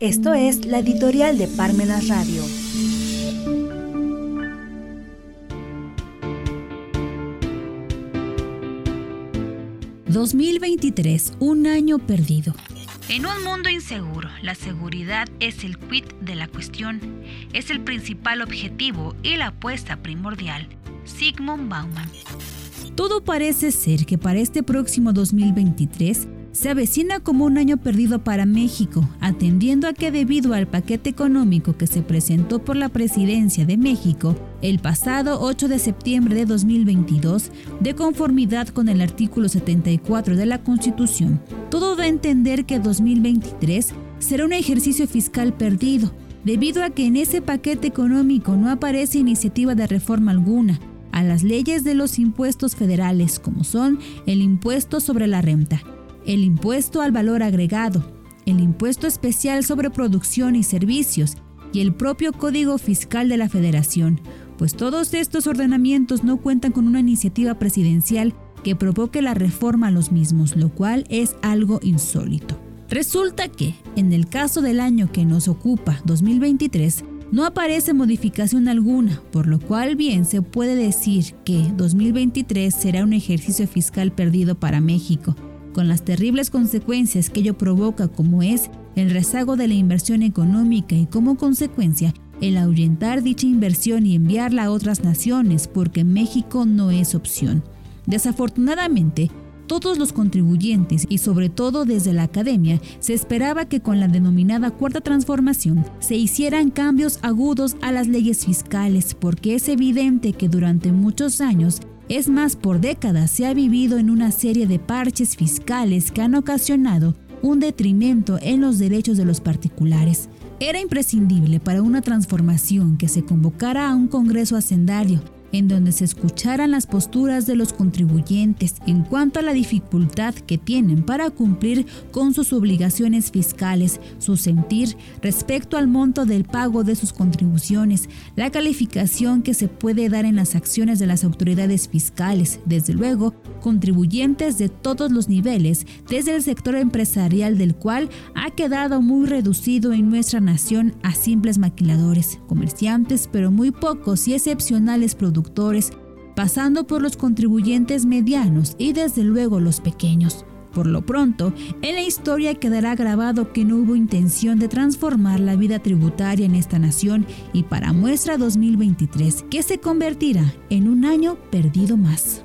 Esto es la editorial de Parmenas Radio. ...2023, un año perdido. En un mundo inseguro, la seguridad es el quid de la cuestión, es el principal objetivo y la apuesta primordial. Sigmund Bauman. Todo parece ser que para este próximo 2023 se avecina como un año perdido para México, atendiendo a que debido al paquete económico que se presentó por la presidencia de México el pasado 8 de septiembre de 2022, de conformidad con el artículo 74 de la Constitución, todo da a entender que 2023 será un ejercicio fiscal perdido, debido a que en ese paquete económico no aparece iniciativa de reforma alguna a las leyes de los impuestos federales como son el impuesto sobre la renta, el impuesto al valor agregado, el impuesto especial sobre producción y servicios y el propio Código Fiscal de la Federación, pues todos estos ordenamientos no cuentan con una iniciativa presidencial que provoque la reforma a los mismos, lo cual es algo insólito. Resulta que, en el caso del año que nos ocupa, 2023, no aparece modificación alguna, por lo cual bien se puede decir que 2023 será un ejercicio fiscal perdido para México, con las terribles consecuencias que ello provoca como es el rezago de la inversión económica y como consecuencia el ahuyentar dicha inversión y enviarla a otras naciones porque México no es opción. Desafortunadamente, todos los contribuyentes y sobre todo desde la academia se esperaba que con la denominada cuarta transformación se hicieran cambios agudos a las leyes fiscales porque es evidente que durante muchos años es más, por décadas se ha vivido en una serie de parches fiscales que han ocasionado un detrimento en los derechos de los particulares. Era imprescindible para una transformación que se convocara a un Congreso hacendario en donde se escucharan las posturas de los contribuyentes en cuanto a la dificultad que tienen para cumplir con sus obligaciones fiscales, su sentir respecto al monto del pago de sus contribuciones, la calificación que se puede dar en las acciones de las autoridades fiscales, desde luego, contribuyentes de todos los niveles, desde el sector empresarial del cual ha quedado muy reducido en nuestra nación a simples maquiladores, comerciantes, pero muy pocos y excepcionales productores pasando por los contribuyentes medianos y desde luego los pequeños. Por lo pronto, en la historia quedará grabado que no hubo intención de transformar la vida tributaria en esta nación y para muestra 2023, que se convertirá en un año perdido más.